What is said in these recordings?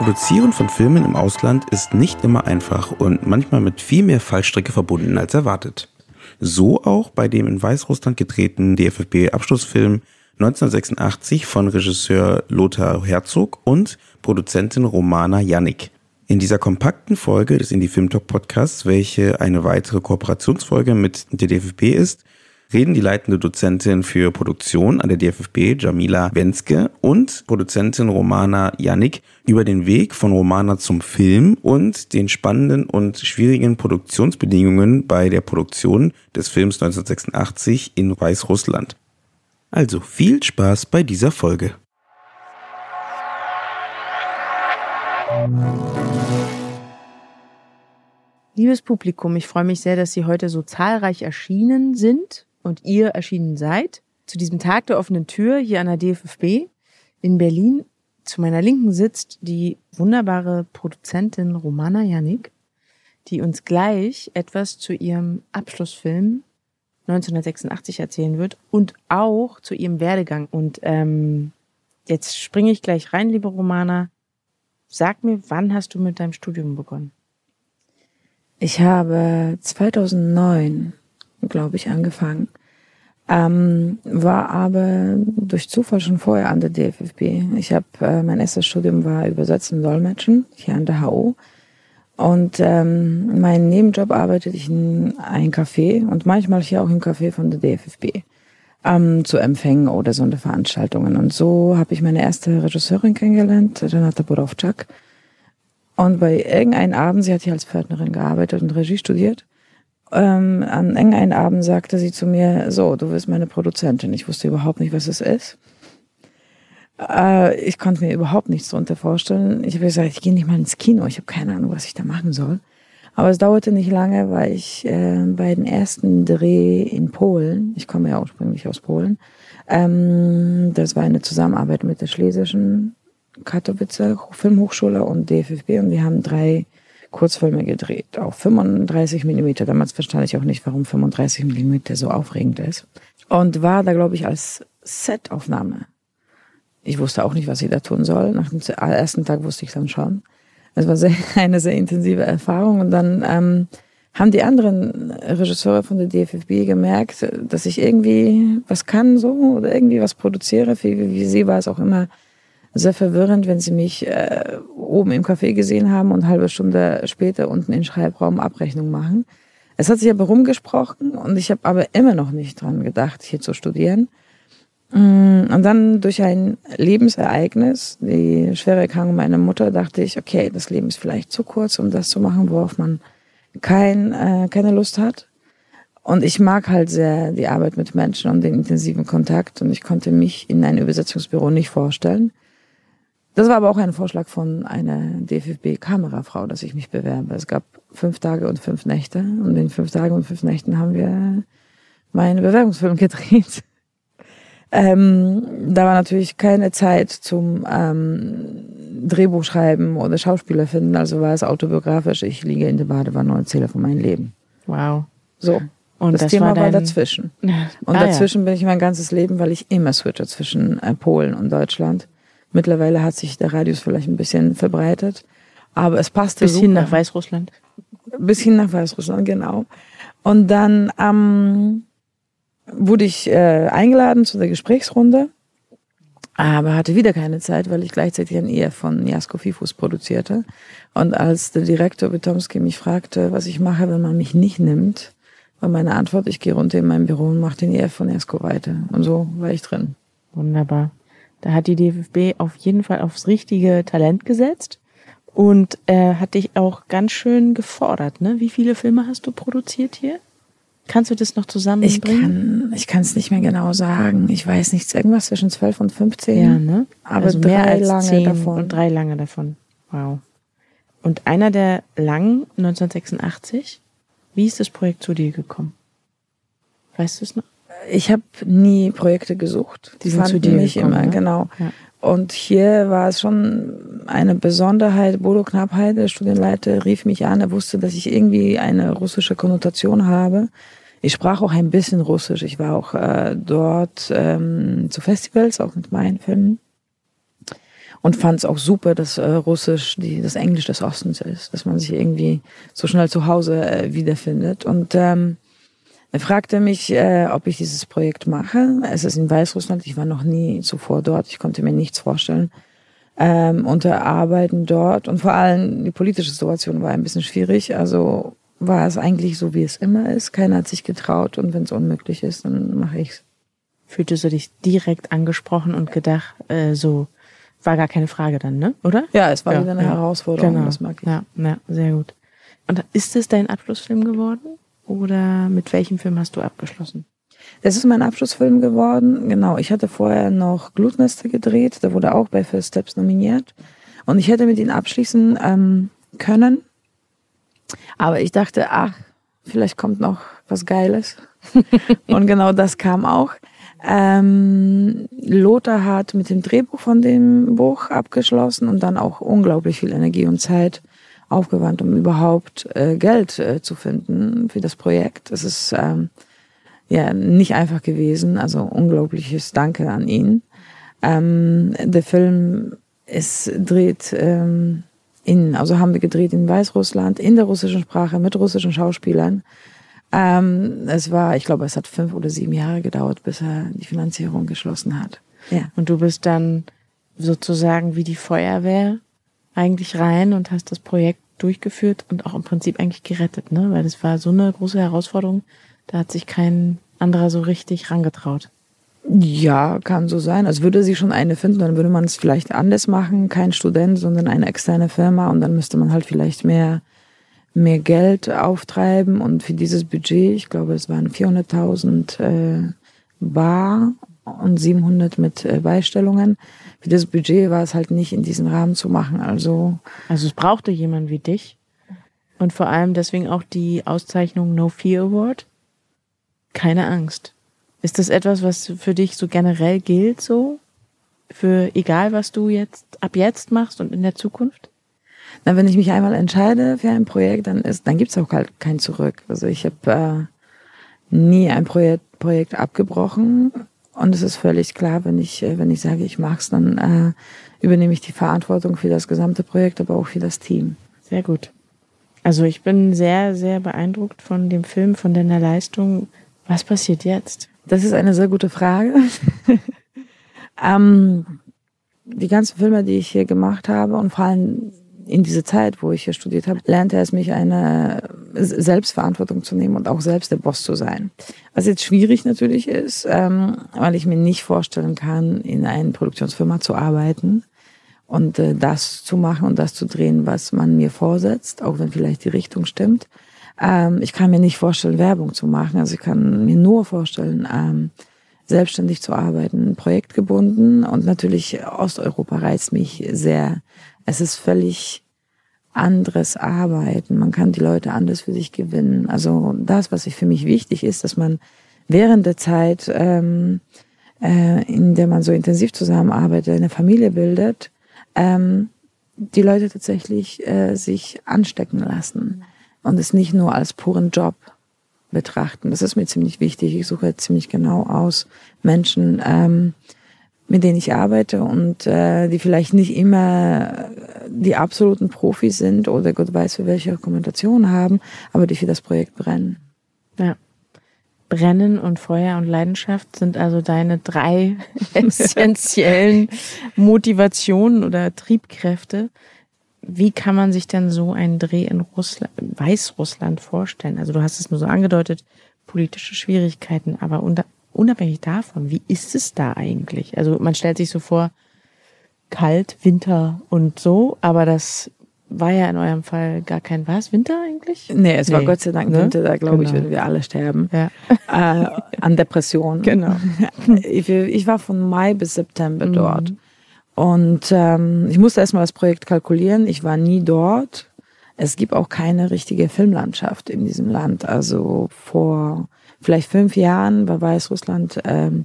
Produzieren von Filmen im Ausland ist nicht immer einfach und manchmal mit viel mehr Fallstrecke verbunden als erwartet. So auch bei dem in Weißrussland gedrehten DFFB-Abschlussfilm 1986 von Regisseur Lothar Herzog und Produzentin Romana Jannik. In dieser kompakten Folge des Indie Film Talk Podcasts, welche eine weitere Kooperationsfolge mit der DFB ist, reden die leitende Dozentin für Produktion an der DFFB, Jamila Wenske, und Produzentin Romana Janik über den Weg von Romana zum Film und den spannenden und schwierigen Produktionsbedingungen bei der Produktion des Films 1986 in Weißrussland. Also viel Spaß bei dieser Folge. Liebes Publikum, ich freue mich sehr, dass Sie heute so zahlreich erschienen sind und ihr erschienen seid zu diesem Tag der offenen Tür hier an der DFFB in Berlin. Zu meiner Linken sitzt die wunderbare Produzentin Romana Janik, die uns gleich etwas zu ihrem Abschlussfilm 1986 erzählen wird und auch zu ihrem Werdegang. Und ähm, jetzt springe ich gleich rein, liebe Romana. Sag mir, wann hast du mit deinem Studium begonnen? Ich habe 2009 glaube ich, angefangen. Ähm, war aber durch Zufall schon vorher an der DFFB. Ich habe äh, mein erstes Studium war Übersetzen und Dolmetschen hier an der HU. Und ähm, mein Nebenjob arbeitete ich in einem Café und manchmal hier auch im Café von der DFFB ähm, zu Empfängen oder Sonderveranstaltungen. Und so habe ich meine erste Regisseurin kennengelernt, Renata Borowczak. Und bei irgendeinem Abend, sie hat hier als Pförtnerin gearbeitet und Regie studiert, ähm, an irgendeinem Abend sagte sie zu mir, so, du wirst meine Produzentin. Ich wusste überhaupt nicht, was es ist. Äh, ich konnte mir überhaupt nichts darunter vorstellen. Ich habe gesagt, ich gehe nicht mal ins Kino. Ich habe keine Ahnung, was ich da machen soll. Aber es dauerte nicht lange, weil ich äh, bei den ersten Dreh in Polen, ich komme ja ursprünglich aus Polen, ähm, das war eine Zusammenarbeit mit der Schlesischen Katowice Filmhochschule und DFFB und wir haben drei Kurzfilme gedreht, auf 35 Millimeter. Damals verstand ich auch nicht, warum 35 Millimeter so aufregend ist. Und war da, glaube ich, als Setaufnahme. Ich wusste auch nicht, was ich da tun soll. Nach dem ersten Tag wusste ich dann schon. Es war sehr, eine sehr intensive Erfahrung. Und dann ähm, haben die anderen Regisseure von der DFFB gemerkt, dass ich irgendwie was kann so oder irgendwie was produziere. Für, wie sie war es auch immer sehr verwirrend, wenn sie mich äh, oben im Café gesehen haben und halbe Stunde später unten in Schreibraum Abrechnung machen. Es hat sich aber rumgesprochen und ich habe aber immer noch nicht dran gedacht, hier zu studieren. Mm, und dann durch ein Lebensereignis, die schwere Erkrankung meiner Mutter, dachte ich, okay, das Leben ist vielleicht zu kurz, um das zu machen, worauf man kein, äh, keine Lust hat. Und ich mag halt sehr die Arbeit mit Menschen und den intensiven Kontakt. Und ich konnte mich in ein Übersetzungsbüro nicht vorstellen. Das war aber auch ein Vorschlag von einer DFB-Kamerafrau, dass ich mich bewerbe. Es gab fünf Tage und fünf Nächte und in fünf Tagen und fünf Nächten haben wir meinen Bewerbungsfilm gedreht. Ähm, da war natürlich keine Zeit zum ähm, Drehbuch schreiben oder Schauspieler finden, also war es autobiografisch. Ich liege in der Badewanne und erzähle von meinem Leben. Wow. So. Und das, das Thema war, dein... war, dazwischen. Und ah, dazwischen ja. bin ich mein ganzes Leben, weil ich immer switche zwischen äh, Polen und Deutschland. Mittlerweile hat sich der Radius vielleicht ein bisschen verbreitet, aber es passte Bis hin nach Weißrussland. Bis hin nach Weißrussland, genau. Und dann ähm, wurde ich äh, eingeladen zu der Gesprächsrunde, aber hatte wieder keine Zeit, weil ich gleichzeitig ein Ehe von Jasko Fifus produzierte. Und als der Direktor Betomski mich fragte, was ich mache, wenn man mich nicht nimmt, war meine Antwort, ich gehe runter in mein Büro und mache den Ehe von Jasko weiter. Und so war ich drin. Wunderbar. Da hat die DFB auf jeden Fall aufs richtige Talent gesetzt und äh, hat dich auch ganz schön gefordert. Ne? Wie viele Filme hast du produziert hier? Kannst du das noch zusammenbringen? Ich kann es nicht mehr genau sagen. Ich weiß nichts. Irgendwas zwischen 12 und 15. Ja, ne? Aber also drei mehr als lange zehn davon. Und drei lange davon. Wow. Und einer der langen, 1986. Wie ist das Projekt zu dir gekommen? Weißt du es noch? Ich habe nie Projekte gesucht. Die sind zu dir mich gekommen, immer, ne? genau. Ja. Und hier war es schon eine Besonderheit. Bodo Knappheit, der Studienleiter, rief mich an. Er wusste, dass ich irgendwie eine russische Konnotation habe. Ich sprach auch ein bisschen Russisch. Ich war auch äh, dort ähm, zu Festivals, auch mit meinen Filmen. Und fand es auch super, dass äh, Russisch die, das Englisch des Ostens ist, dass man sich irgendwie so schnell zu Hause äh, wiederfindet. Und ähm, er fragte mich, äh, ob ich dieses Projekt mache. Es ist in Weißrussland. Ich war noch nie zuvor dort. Ich konnte mir nichts vorstellen. Ähm, unter Arbeiten dort und vor allem die politische Situation war ein bisschen schwierig. Also war es eigentlich so, wie es immer ist. Keiner hat sich getraut und wenn es unmöglich ist, dann mache ich's. Fühltest du dich direkt angesprochen und gedacht, äh, so, war gar keine Frage dann, ne? Oder? Ja, es war Ja, wieder eine ja. Herausforderung. Genau. Das mag ich. Ja, ja, sehr gut. Und ist es dein Abschlussfilm geworden? Oder mit welchem Film hast du abgeschlossen? Das ist mein Abschlussfilm geworden. Genau, ich hatte vorher noch Glutnester gedreht. Der wurde auch bei First Steps nominiert. Und ich hätte mit ihm abschließen ähm, können. Aber ich dachte, ach, vielleicht kommt noch was Geiles. Und genau das kam auch. Ähm, Lothar hat mit dem Drehbuch von dem Buch abgeschlossen und dann auch unglaublich viel Energie und Zeit aufgewandt, um überhaupt äh, Geld äh, zu finden für das Projekt. Es ist ähm, ja nicht einfach gewesen, also unglaubliches Danke an ihn. Ähm, der Film ist dreht ähm, in, also haben wir gedreht in Weißrussland, in der russischen Sprache, mit russischen Schauspielern. Ähm, es war, ich glaube, es hat fünf oder sieben Jahre gedauert, bis er die Finanzierung geschlossen hat. Ja. Und du bist dann sozusagen wie die Feuerwehr eigentlich rein und hast das Projekt durchgeführt und auch im Prinzip eigentlich gerettet, ne? Weil das war so eine große Herausforderung, da hat sich kein anderer so richtig rangetraut. Ja, kann so sein. Also würde sie schon eine finden, dann würde man es vielleicht anders machen. Kein Student, sondern eine externe Firma und dann müsste man halt vielleicht mehr, mehr Geld auftreiben und für dieses Budget, ich glaube, es waren 400.000 äh, Bar und 700 mit äh, Beistellungen. Für das Budget war es halt nicht in diesem Rahmen zu machen. Also Also es brauchte jemand wie dich. Und vor allem deswegen auch die Auszeichnung No Fear Award. Keine Angst. Ist das etwas, was für dich so generell gilt, so? Für egal, was du jetzt ab jetzt machst und in der Zukunft? Na, wenn ich mich einmal entscheide für ein Projekt, dann ist, dann gibt's auch halt kein Zurück. Also ich habe äh, nie ein Projekt, Projekt abgebrochen und es ist völlig klar, wenn ich, äh, wenn ich sage, ich mach's, dann äh, übernehme ich die Verantwortung für das gesamte Projekt, aber auch für das Team. Sehr gut. Also ich bin sehr, sehr beeindruckt von dem Film, von deiner Leistung. Was passiert jetzt? Das ist eine sehr gute Frage. ähm, die ganzen Filme, die ich hier gemacht habe und vor allem in dieser Zeit, wo ich hier studiert habe, lernte es mich eine Selbstverantwortung zu nehmen und auch selbst der Boss zu sein. Was jetzt schwierig natürlich ist, ähm, weil ich mir nicht vorstellen kann, in einer Produktionsfirma zu arbeiten und äh, das zu machen und das zu drehen, was man mir vorsetzt, auch wenn vielleicht die Richtung stimmt. Ähm, ich kann mir nicht vorstellen, Werbung zu machen. Also ich kann mir nur vorstellen, ähm, selbstständig zu arbeiten, projektgebunden und natürlich Osteuropa reizt mich sehr. Es ist völlig anderes Arbeiten. Man kann die Leute anders für sich gewinnen. Also das, was ich für mich wichtig ist, dass man während der Zeit, ähm, äh, in der man so intensiv zusammenarbeitet, eine Familie bildet, ähm, die Leute tatsächlich äh, sich anstecken lassen und es nicht nur als puren Job betrachten. Das ist mir ziemlich wichtig. Ich suche ziemlich genau aus Menschen, ähm, mit denen ich arbeite und äh, die vielleicht nicht immer die absoluten Profis sind oder Gott weiß für welche Rekommendationen haben, aber die für das Projekt brennen. Ja. Brennen und Feuer und Leidenschaft sind also deine drei essentiellen Motivationen oder Triebkräfte. Wie kann man sich denn so einen Dreh in Russland, Weißrussland vorstellen? Also du hast es nur so angedeutet, politische Schwierigkeiten, aber unter, unabhängig davon, wie ist es da eigentlich? Also man stellt sich so vor, kalt, Winter und so, aber das war ja in eurem Fall gar kein was. Winter eigentlich? Nee, es war Nee, Gott sei Dank ne? Winter, da glaube ich, Genau. würden wir alle sterben. Ja. Äh, an Depressionen. Genau. Ich, ich war von Mai bis September Mhm. dort. Und ähm, ich musste erstmal das Projekt kalkulieren. Ich war nie dort. Es gibt auch keine richtige Filmlandschaft in diesem Land. Also vor vielleicht fünf Jahren war Weißrussland ähm,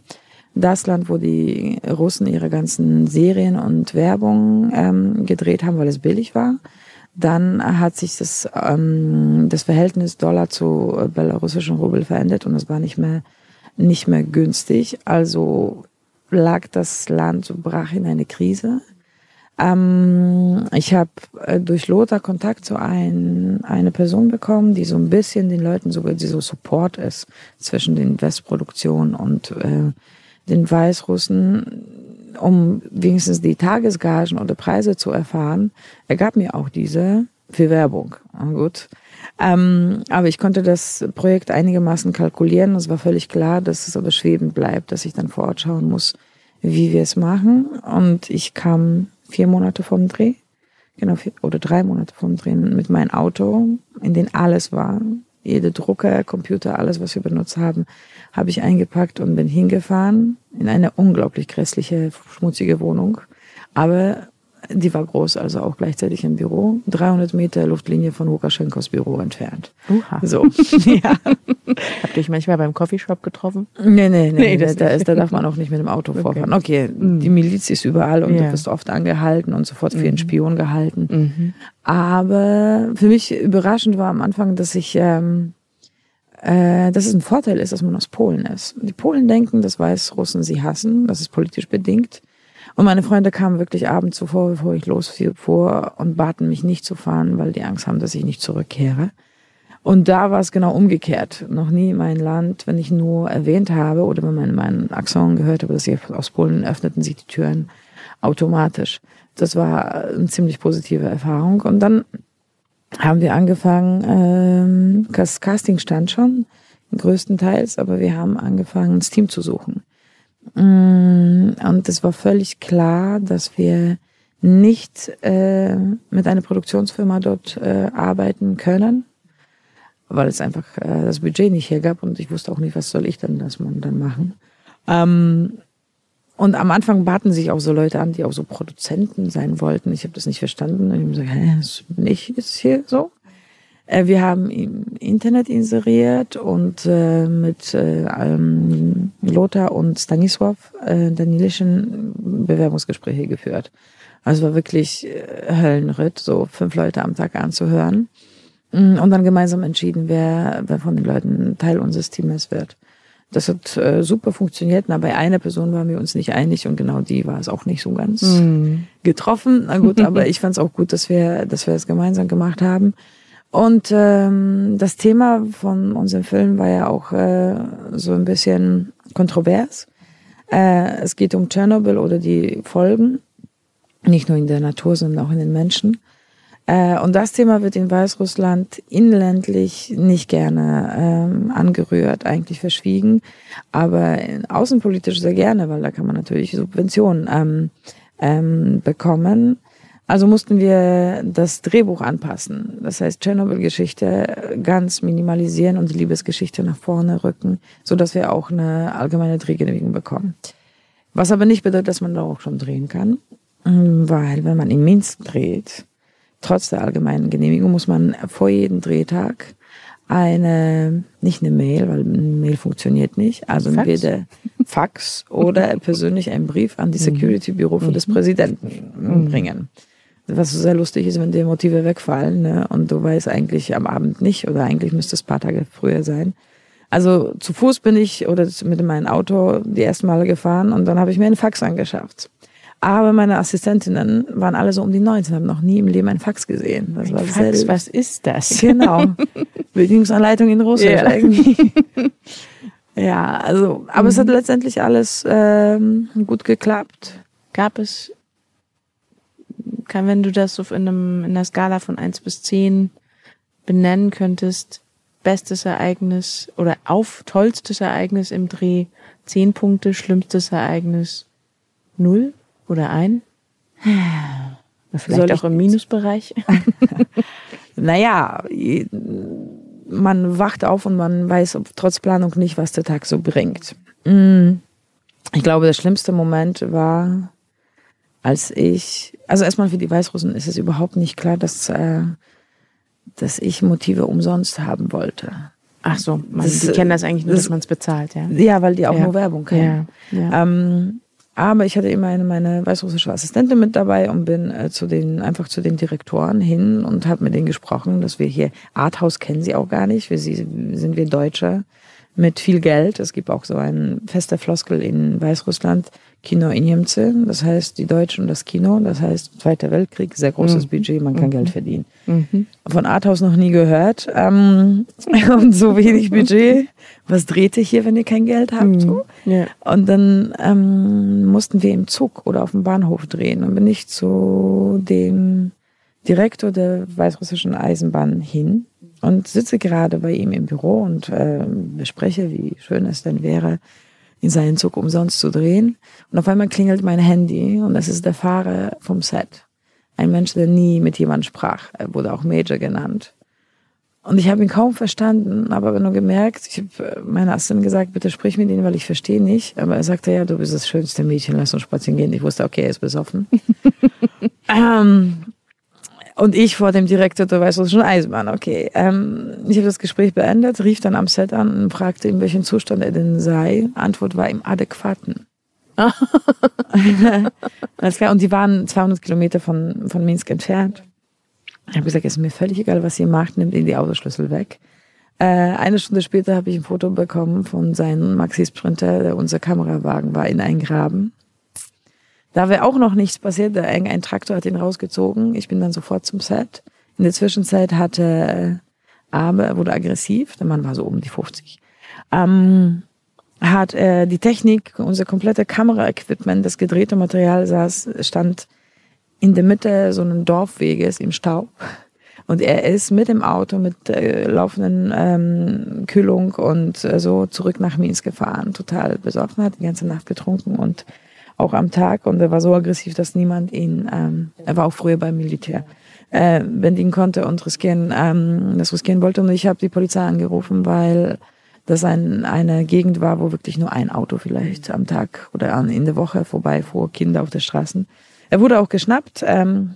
das Land, wo die Russen ihre ganzen Serien und Werbung ähm, gedreht haben, weil es billig war. Dann hat sich das, ähm, das Verhältnis Dollar zu belarussischen Rubel verändert und es war nicht mehr, nicht mehr günstig. Also lag das Land brach in eine Krise. Ähm, ich habe äh, durch Lothar Kontakt zu ein, eine Person bekommen, die so ein bisschen den Leuten sogar die so Support ist zwischen den Westproduktionen und äh, den Weißrussen, um wenigstens die Tagesgagen oder Preise zu erfahren. Er gab mir auch diese für Werbung. Gut. Ähm, aber ich konnte das Projekt einigermaßen kalkulieren. Es war völlig klar, dass es aber schwebend bleibt, dass ich dann vor Ort schauen muss, wie wir es machen. Und ich kam vier Monate vom Dreh, genau, vier, oder drei Monate vom Dreh mit meinem Auto, in dem alles war. Jede Drucker, Computer, alles, was wir benutzt haben, habe ich eingepackt und bin hingefahren in eine unglaublich grässliche, schmutzige Wohnung. Aber die war groß, also auch gleichzeitig im Büro. 300 Meter Luftlinie von Lukaschenkos Büro entfernt. Uha. So, ja. Habt ihr euch manchmal beim Coffeeshop getroffen? Nee, nee, nee, Nee, da, ist, da darf man auch nicht mit dem Auto Okay. vorfahren. Okay, Mhm. die Miliz ist überall und Ja. du wirst oft angehalten und sofort für einen Spion gehalten. Mhm. Aber für mich überraschend war am Anfang, dass ich, ähm, äh, dass es ein Vorteil ist, dass man aus Polen ist. Die Polen denken, dass Weißrussen sie hassen, das ist politisch bedingt. Und meine Freunde kamen wirklich abends zuvor, bevor ich losfuhr und baten mich nicht zu fahren, weil die Angst haben, dass ich nicht zurückkehre. Und da war es genau umgekehrt. Noch nie in meinem Land, wenn ich nur erwähnt habe oder wenn man meinen Akzent gehört habe, dass ich aus Polen öffneten sich die Türen automatisch. Das war eine ziemlich positive Erfahrung. Und dann haben wir angefangen, ähm, das Casting stand schon, größtenteils, aber wir haben angefangen, das Team zu suchen. Mm, Und es war völlig klar, dass wir nicht äh, mit einer Produktionsfirma dort äh, arbeiten können, weil es einfach äh, das Budget nicht hergab und ich wusste auch nicht, was soll ich denn das man dann machen. Ähm, und am Anfang baten sich auch so Leute an, die auch so Produzenten sein wollten. Ich habe das nicht verstanden. Und ich habe gesagt, hä, das bin ich hier so? Äh, wir haben im Internet inseriert und äh, mit äh, ähm, Lothar und Stanisław äh, Danilischen Bewerbungsgespräche geführt. Also war wirklich äh, Höllenritt, so fünf Leute am Tag anzuhören. Mm, Und dann gemeinsam entschieden, wer, wer von den Leuten Teil unseres Teams wird. Das hat äh, super funktioniert. Na, bei einer Person waren wir uns nicht einig und genau die war es auch nicht so ganz Mhm. getroffen. Na gut, aber ich fand es auch gut, dass wir, dass wir es gemeinsam gemacht haben. Und ähm, das Thema von unserem Film war ja auch äh, so ein bisschen kontrovers. Äh, es geht um Tschernobyl oder die Folgen, nicht nur in der Natur, sondern auch in den Menschen. Äh, und das Thema wird in Weißrussland inländlich nicht gerne ähm, angerührt, eigentlich verschwiegen, aber außenpolitisch sehr gerne, weil da kann man natürlich Subventionen ähm, ähm, bekommen. Also mussten wir das Drehbuch anpassen. Das heißt, Tschernobyl-Geschichte ganz minimalisieren und die Liebesgeschichte nach vorne rücken, so dass wir auch eine allgemeine Drehgenehmigung bekommen. Was aber nicht bedeutet, dass man da auch schon drehen kann, weil wenn man in Minsk dreht, trotz der allgemeinen Genehmigung muss man vor jedem Drehtag eine, nicht eine Mail, weil eine Mail funktioniert nicht, also Fax? entweder Fax oder persönlich einen Brief an die Security-Büro für des Präsidenten bringen. Was sehr lustig ist, wenn die Motive wegfallen ne, und du weißt eigentlich am Abend nicht oder eigentlich müsste es ein paar Tage früher sein. Also zu Fuß bin ich oder mit meinem Auto die ersten Male gefahren und dann habe ich mir einen Fax angeschafft. Aber meine Assistentinnen waren alle so um die 19, haben noch nie im Leben einen Fax gesehen. Das war Fax, sehr, was ist das? Genau. Bedienungsanleitung in Russisch Ja. irgendwie. ja, also, aber es hat letztendlich alles ähm, gut geklappt. Gab es, kann, wenn du das so in, einem, in einer Skala von 1 bis 10 benennen könntest, bestes Ereignis oder auf tollstes Ereignis im Dreh, 10 Punkte, schlimmstes Ereignis 0 oder 1? Oder vielleicht Soll auch im Minusbereich? Naja, man wacht auf und man weiß trotz Planung nicht, was der Tag so bringt. Mm. Ich glaube, der schlimmste Moment war, als ich, also erstmal für die Weißrussen ist es überhaupt nicht klar, dass, äh, dass ich Motive umsonst haben wollte. Ach so, man, Das, die kennen das eigentlich nur, das- dass man es bezahlt, ja. Ja, weil die auch Ja. nur Werbung kennen. Ja, ja. Ähm, aber ich hatte immer eine, meine weißrussische Assistentin mit dabei und bin äh, zu den, einfach zu den Direktoren hin und habe mit denen gesprochen, dass wir hier, Arthouse kennen sie auch gar nicht, wir sie, sind wir Deutsche mit viel Geld. Es gibt auch so ein fester Floskel in Weißrussland, Kino in Niemce, das heißt die Deutschen und das Kino, das heißt Zweiter Weltkrieg, sehr großes Budget, man kann Geld verdienen. Von Arthouse noch nie gehört ähm, und so wenig Budget. Was dreht ihr hier, wenn ihr kein Geld habt? So? Ja. Und dann ähm, mussten wir im Zug oder auf dem Bahnhof drehen. Und bin ich zu dem Direktor der weißrussischen Eisenbahn hin und sitze gerade bei ihm im Büro und äh, bespreche, wie schön es denn wäre, in seinen Zug umsonst zu drehen. Und auf einmal klingelt mein Handy und das ist der Fahrer vom Set. Ein Mensch, der nie mit jemandem sprach. Er wurde auch Major genannt. Und ich habe ihn kaum verstanden, aber nur gemerkt, ich habe meiner Assistentin gesagt, bitte sprich mit ihm, weil ich verstehe nicht. Aber er sagte, ja, du bist das schönste Mädchen, lass uns spazieren gehen. Ich wusste, okay, er ist besoffen. ähm, und ich vor dem Direktor der Weißrussischen Eisenbahn, okay. Ähm, ich habe das Gespräch beendet, rief dann am Set an und fragte, in welchem Zustand er denn sei. Antwort war im adäquaten. Alles klar. Und die waren 200 Kilometer von, von Minsk entfernt. Ich habe gesagt, es ist mir völlig egal, was ihr macht, nehmt ihn die Autoschlüssel weg. Äh, eine Stunde später habe ich ein Foto bekommen von seinem Maxi-Sprinter, der unser Kamerawagen war, in einen Graben. Da wäre auch noch nichts passiert. Der, ein Traktor hat ihn rausgezogen. Ich bin dann sofort zum Set. In der Zwischenzeit hatte äh, Abe, wurde aggressiv, der Mann war so um die 50. Ähm, hat äh, die Technik, unser komplette Kameraequipment, das gedrehte Material saß, stand in der Mitte so einen Dorfweges im Staub. Und er ist mit dem Auto, mit äh, laufenden ähm, Kühlung und äh, so zurück nach Minsk gefahren. Total besoffen, hat die ganze Nacht getrunken und auch am Tag. Und er war so aggressiv, dass niemand ihn, ähm, er war auch früher beim Militär, äh, bändigen konnte und riskieren, ähm, das riskieren wollte. Und ich habe die Polizei angerufen, weil das ein, eine Gegend war, wo wirklich nur ein Auto vielleicht am Tag oder an, in der Woche vorbeifuhr, Kinder auf den Straßen. Er wurde auch geschnappt, ähm,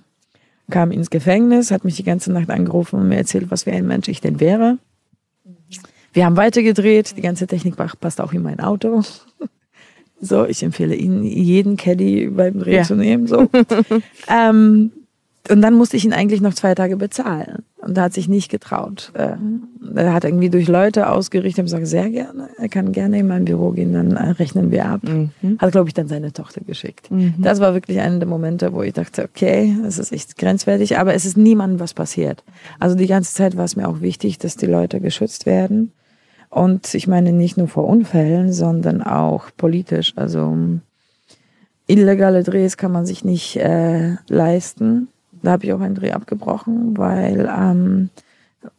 kam ins Gefängnis, hat mich die ganze Nacht angerufen und mir erzählt, was für ein Mensch ich denn wäre. Wir haben weitergedreht, die ganze Technik passt auch in mein Auto. So, ich empfehle Ihnen, jeden Caddy beim Dreh Ja. zu nehmen. So. ähm, und dann musste ich ihn eigentlich noch zwei Tage bezahlen. Und er hat sich nicht getraut. Äh, er hat irgendwie durch Leute ausgerichtet und gesagt, sehr gerne, er kann gerne in mein Büro gehen, dann äh, rechnen wir ab. Hat, glaube ich, dann seine Tochter geschickt. Das war wirklich einer der Momente, wo ich dachte, okay, das ist echt grenzwertig, aber es ist niemandem was passiert. Also die ganze Zeit war es mir auch wichtig, dass die Leute geschützt werden. Und ich meine nicht nur vor Unfällen, sondern auch politisch. Also illegale Drehs kann man sich nicht äh, leisten. Da habe ich auch einen Dreh abgebrochen, weil ähm,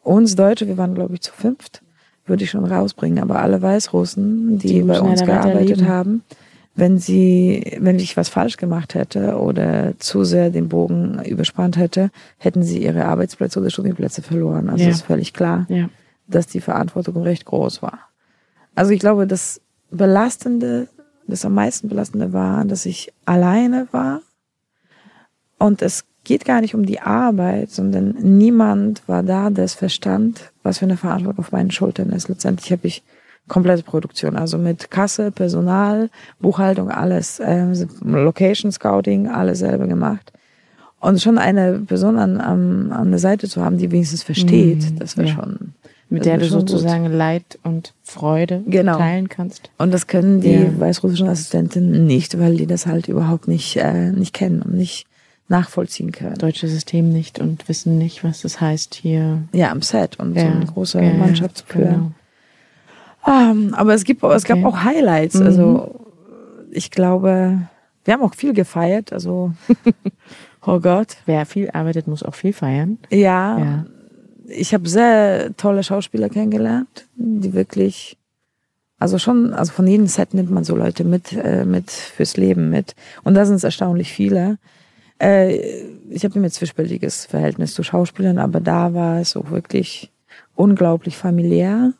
uns Deutsche, wir waren glaube ich zu fünft, würde ich schon rausbringen, aber alle Weißrussen, die, Die bei uns gearbeitet haben, wenn sie, wenn ich was falsch gemacht hätte oder zu sehr den Bogen überspannt hätte, hätten sie ihre Arbeitsplätze oder Studienplätze verloren. Also Ja. ist völlig klar Ja. Dass die Verantwortung recht groß war. Also ich glaube, das Belastende, das am meisten Belastende war, dass ich alleine war und es geht gar nicht um die Arbeit, sondern niemand war da, der es verstand, was für eine Verantwortung auf meinen Schultern ist. Letztendlich habe ich komplette Produktion, also mit Kasse, Personal, Buchhaltung, alles, ähm, Location Scouting, alles selber gemacht. Und schon eine Person an, an, an der Seite zu haben, die wenigstens versteht, das wäre ja. schon. Mit das der du schon gut. sozusagen Leid und Freude Genau. teilen kannst. Und das können die Ja. weißrussischen Assistenten nicht, weil die das halt überhaupt nicht, äh, nicht kennen und nicht nachvollziehen können. Deutsche System nicht und wissen nicht, was das heißt hier. Ja, am Set und so Ja. eine große Ja, Mannschaft zu führen. genau. Ähm, aber es gibt, es gab Okay. auch Highlights. Mhm. Also ich glaube, wir haben auch viel gefeiert. Also oh Gott, Wer viel arbeitet, muss auch viel feiern. ja. Ich habe sehr tolle Schauspieler kennengelernt, die wirklich, also schon, also von jedem Set nimmt man so Leute mit, äh, mit fürs Leben mit. Und da sind es erstaunlich viele. Äh, ich habe ein zwiespältiges Verhältnis zu Schauspielern, aber da war es auch wirklich unglaublich familiär.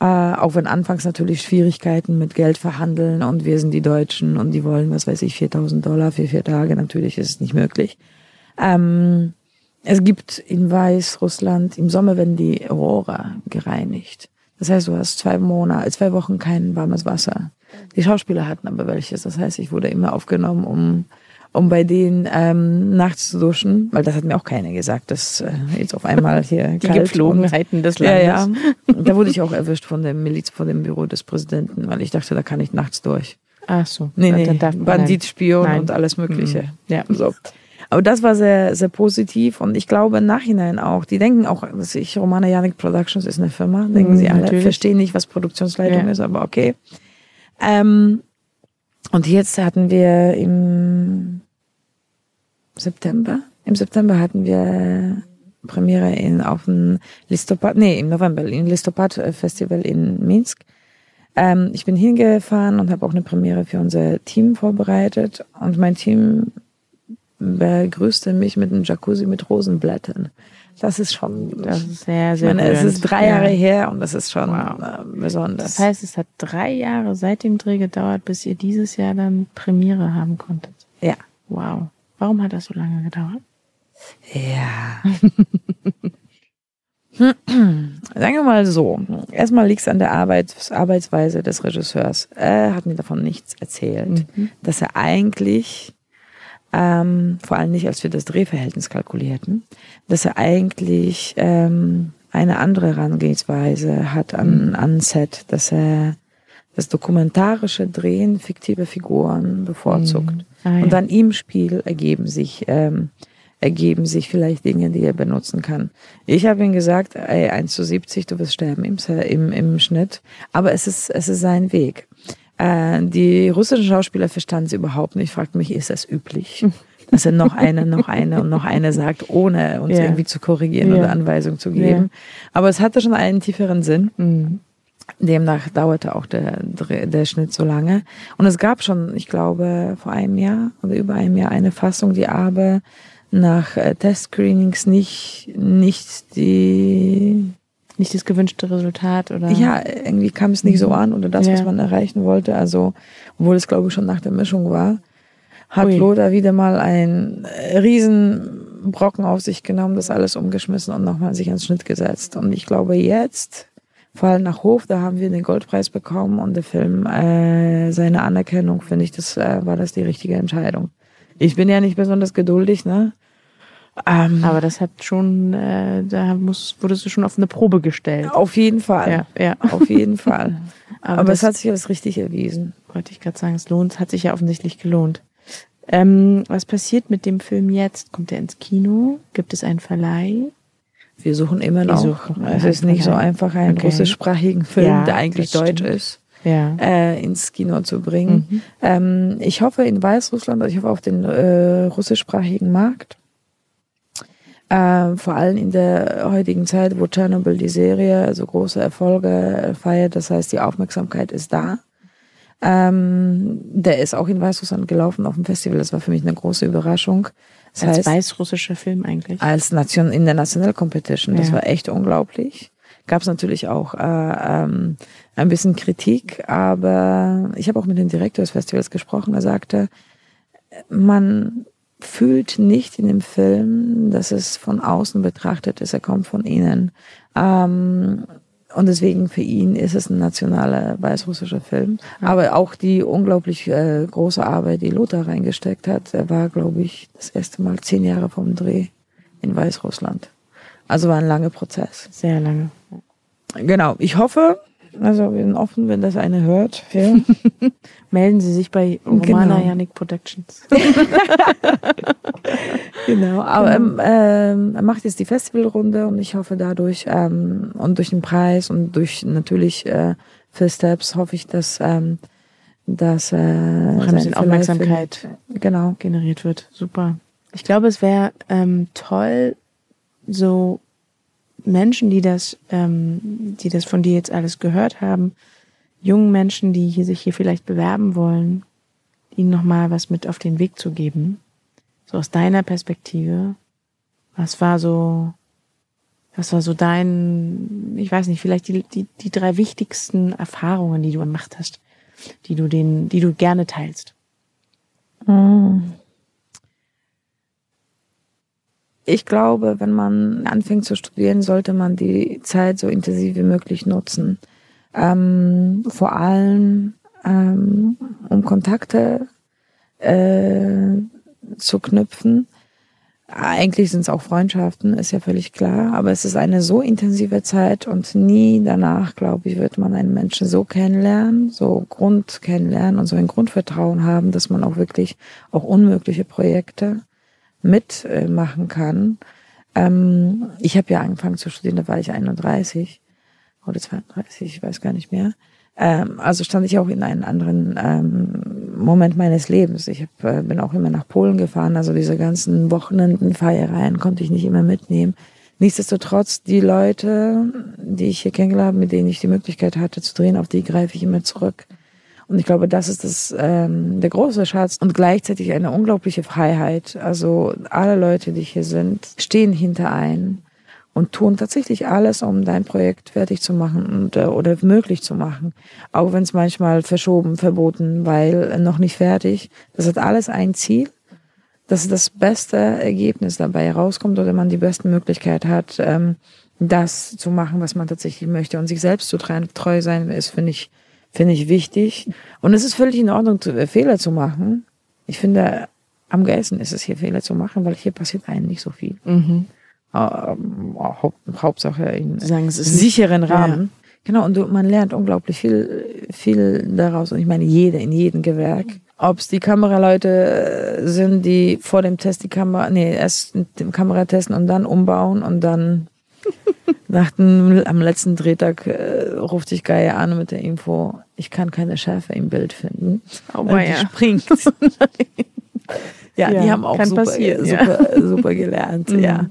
Äh, auch wenn anfangs natürlich Schwierigkeiten mit Geld verhandeln und wir sind die Deutschen und die wollen, was weiß ich, 4000 Dollar für vier Tage. Natürlich ist es nicht möglich. Ähm, es gibt in Weißrussland, im Sommer werden die Rohre gereinigt. Das heißt, du hast zwei Monate, zwei Wochen kein warmes Wasser. Die Schauspieler hatten aber welches. Das heißt, ich wurde immer aufgenommen, um, um bei denen ähm, nachts zu duschen, weil das hat mir auch keiner gesagt, dass äh, jetzt auf einmal hier Die kalt Gepflogenheiten und, des ja, Landes. ja. Da wurde ich auch erwischt von dem Miliz, von dem Büro des Präsidenten, weil ich dachte, da kann ich nachts durch. Ach so. Nee, Ja, nee, Bandit, Spion Nein. und alles Mögliche. Mhm. Ja. So. Aber das war sehr, sehr positiv und ich glaube im Nachhinein auch, die denken auch, dass ich, Romana Janik Productions ist eine Firma, denken Mhm, sie alle, natürlich. verstehen nicht, was Produktionsleitung Ja. ist, aber okay. Ähm, und jetzt hatten wir im September, im September hatten wir Premiere in, auf dem Listopad, nee, im November, im Listopad äh, Festival in Minsk. Ähm, ich bin hingefahren und habe auch eine Premiere für unser Team vorbereitet und mein Team begrüßte mich mit einem Jacuzzi mit Rosenblättern. Das ist schon, Das ist sehr, ich sehr meine, es ist drei Jahre Ja. her und das ist schon Wow. äh, besonders. Das heißt, es hat drei Jahre seit dem Dreh gedauert, bis ihr dieses Jahr dann Premiere haben konntet. ja. Wow. Warum hat das so lange gedauert? Ja. Sagen wir mal so. Erstmal liegt es an der Arbeits Arbeitsweise des Regisseurs. Er hat mir davon nichts erzählt, dass er eigentlich, ähm, vor allem nicht, als wir das Drehverhältnis kalkulierten, dass er eigentlich ähm, eine andere Herangehensweise hat an, an Set, dass er das dokumentarische Drehen fiktive Figuren bevorzugt. Ah, ja. Und dann im Spiel ergeben sich, ähm, ergeben sich vielleicht Dinge, die er benutzen kann. Ich habe ihm gesagt, ey, 1 zu 70, du wirst sterben im, im, im Schnitt. Aber es ist, es ist sein Weg. Äh, die russischen Schauspieler verstanden es überhaupt nicht, fragten mich, ist das üblich? Dass er noch eine, noch eine und noch eine sagt, ohne uns Ja. irgendwie zu korrigieren Ja. oder Anweisungen zu geben. Aber es hatte schon einen tieferen Sinn. Mhm. Demnach dauerte auch der, der Schnitt so lange. Und es gab schon, ich glaube, vor einem Jahr oder über einem Jahr eine Fassung, die aber nach äh, Testscreenings nicht, nicht die, Nicht das gewünschte Resultat oder? ja, irgendwie kam es nicht so an oder das, was Ja. man erreichen wollte. Also, obwohl es, glaube ich, schon nach der Mischung war, hat Ui. Lothar wieder mal einen äh, riesen Brocken auf sich genommen, das alles umgeschmissen und nochmal sich ans Schnitt gesetzt. Und ich glaube, jetzt, vor allem nach Hof, da haben wir den Goldpreis bekommen und der Film, äh, seine Anerkennung, finde ich, das äh, war das die richtige Entscheidung. Ich bin ja nicht besonders geduldig, ne? Ähm, Aber das hat schon, äh, da muss, wurdest du schon auf eine Probe gestellt. auf jeden Fall. Ja, ja. Auf jeden Fall. Aber, Aber, es hat sich als richtig erwiesen. wollte ich gerade sagen, es lohnt, es hat sich ja offensichtlich gelohnt. Ähm, was passiert mit dem Film jetzt? Kommt er ins Kino? Gibt es einen Verleih? Wir suchen immer noch. suchen es ist nicht so einfach, einen Okay. russischsprachigen Film, Ja, der eigentlich deutsch stimmt. ist, Ja. äh, ins Kino zu bringen. Mhm. Ähm, ich hoffe in Weißrussland, also ich hoffe auf den äh, russischsprachigen Markt. Äh, vor allem in der heutigen Zeit, wo Chernobyl die Serie so große Erfolge feiert, das heißt, die Aufmerksamkeit ist da. Ähm, der ist auch in Weißrussland gelaufen auf dem Festival. Das war für mich eine große Überraschung. Das Als heißt, weißrussischer Film eigentlich. als Nation in der National Competition. Das Ja. war echt unglaublich. Gab es natürlich auch äh, ähm, ein bisschen Kritik, aber ich habe auch mit dem Direktor des Festivals gesprochen. Er sagte, man fühlt nicht in dem Film, dass es von außen betrachtet ist. Er kommt von innen. Ähm, und deswegen für ihn ist es ein nationaler weißrussischer Film. Aber auch die unglaublich äh, große Arbeit, die Lothar reingesteckt hat. Er war, glaube ich, das erste Mal zehn Jahre vom Dreh in Weißrussland. Also war ein langer Prozess. Sehr lange. Genau. Ich hoffe, also wir sind offen, wenn das eine hört. Ja. Melden Sie sich bei Romana Genau. Yannick Productions. Genau, aber ähm, ähm, er macht jetzt die Festivalrunde und ich hoffe dadurch ähm, und durch den Preis und durch natürlich äh, First Steps hoffe ich, dass dass äh, ein Aufmerksamkeit findet. Genau. generiert wird. Super. Ich glaube, es wäre ähm, toll, so Menschen, die das, ähm, die das von dir jetzt alles gehört haben, jungen Menschen, die hier sich hier vielleicht bewerben wollen, ihnen nochmal was mit auf den Weg zu geben. So aus deiner Perspektive. Was war so, was war so dein, ich weiß nicht, vielleicht die, die, die drei wichtigsten Erfahrungen, die du gemacht hast, die du den, die du gerne teilst? Ich glaube, wenn man anfängt zu studieren, sollte man die Zeit so intensiv wie möglich nutzen. Ähm, vor allem, ähm, um Kontakte äh, zu knüpfen. Eigentlich sind es auch Freundschaften, ist ja völlig klar, aber es ist eine so intensive Zeit und nie danach, glaube ich, wird man einen Menschen so kennenlernen, so Grund kennenlernen und so ein Grundvertrauen haben, dass man auch wirklich auch unmögliche Projekte mitmachen kann. Ähm, ich habe ja angefangen zu studieren, da war ich 31 oder 32, ich weiß gar nicht mehr. Ähm, also stand ich auch in einem anderen ähm, Moment meines Lebens. Ich hab, äh, bin auch immer nach Polen gefahren, also diese ganzen Wochenendenfeiereien konnte ich nicht immer mitnehmen. Nichtsdestotrotz, die Leute, die ich hier kennengelernt habe, mit denen ich die Möglichkeit hatte zu drehen, auf die greife ich immer zurück. Und ich glaube, das ist das, ähm, der große Schatz und gleichzeitig eine unglaubliche Freiheit. Also alle Leute, die hier sind, stehen hinter ein und tun tatsächlich alles, um dein Projekt fertig zu machen und, äh, oder möglich zu machen. Auch wenn es manchmal verschoben, verboten, weil noch nicht fertig. Das hat alles ein Ziel, dass das beste Ergebnis dabei herauskommt oder man die beste Möglichkeit hat, ähm, das zu machen, was man tatsächlich möchte. Und sich selbst zu treu sein, ist, finde ich, finde ich wichtig. Und es ist völlig in Ordnung, äh, Fehler zu machen. Ich finde, am geilsten ist es hier Fehler zu machen, weil hier passiert einem nicht so viel. Mhm. Ähm, Haupt, Hauptsache in Sagen, sicheren Rahmen. Ja. Genau, und du, man lernt unglaublich viel, viel daraus. Und ich meine, jeder in jedem Gewerk. Ob es die Kameraleute äh, sind, die vor dem Test die Kamera, nee, erst den Kamera testen und dann umbauen und dann nach dem, am letzten Drehtag äh, ruft sich Gaia an mit der Info, ich kann keine Schärfe im Bild finden. Oh, und die ja. springt. ja, ja, die haben auch super, super, super gelernt. Mhm. Ja.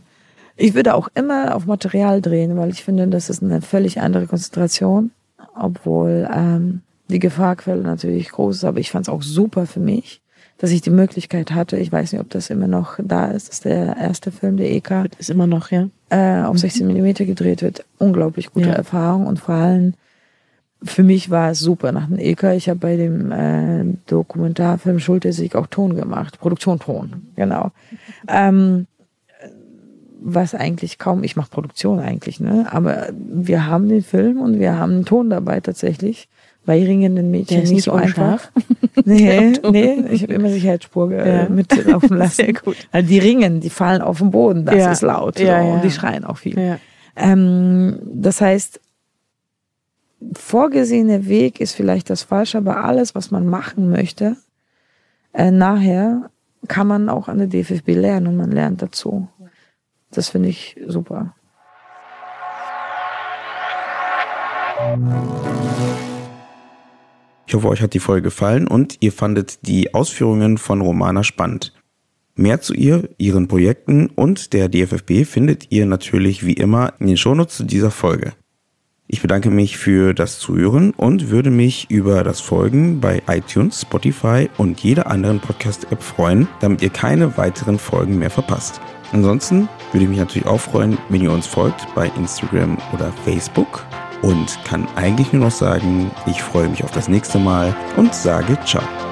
Ich würde auch immer auf Material drehen, weil ich finde, das ist eine völlig andere Konzentration, obwohl ähm, die Gefahrquelle natürlich groß ist, aber ich fand es auch super für mich dass ich die Möglichkeit hatte, ich weiß nicht, ob das immer noch da ist, das ist der erste Film der EK. Ist immer noch, ja. Äh, auf 16 mhm. Millimeter gedreht wird. Unglaublich gute ja. Erfahrung und vor allem für mich war es super nach dem EK. Ich habe bei dem äh, Dokumentarfilm Schultersieg auch Ton gemacht, Produktion Ton, genau. Ähm, was eigentlich kaum, ich mache Produktion eigentlich, ne? Aber wir haben den Film und wir haben einen Ton dabei tatsächlich bei ringenden Mädchen nicht so einfach. nee, nee, ich habe immer Sicherheitsspur äh, ja. mitlaufen lassen. Sehr gut. Also die ringen, die fallen auf den Boden, das ja. ist laut. Ja, so, und die schreien auch viel. Ähm, das heißt, vorgesehene Weg ist vielleicht das Falsche, aber alles, was man machen möchte, äh, nachher kann man auch an der DFB lernen und man lernt dazu. Das finde ich super. Ich hoffe, euch hat die Folge gefallen und ihr fandet die Ausführungen von Romana spannend. Mehr zu ihr, ihren Projekten und der DFFB findet ihr natürlich wie immer in den Shownotes zu dieser Folge. Ich bedanke mich für das Zuhören und würde mich über das Folgen bei iTunes, Spotify und jeder anderen Podcast-App freuen, damit ihr keine weiteren Folgen mehr verpasst. Ansonsten würde ich mich natürlich auch freuen, wenn ihr uns folgt bei Instagram oder Facebook und kann eigentlich nur noch sagen, ich freue mich auf das nächste Mal und sage ciao.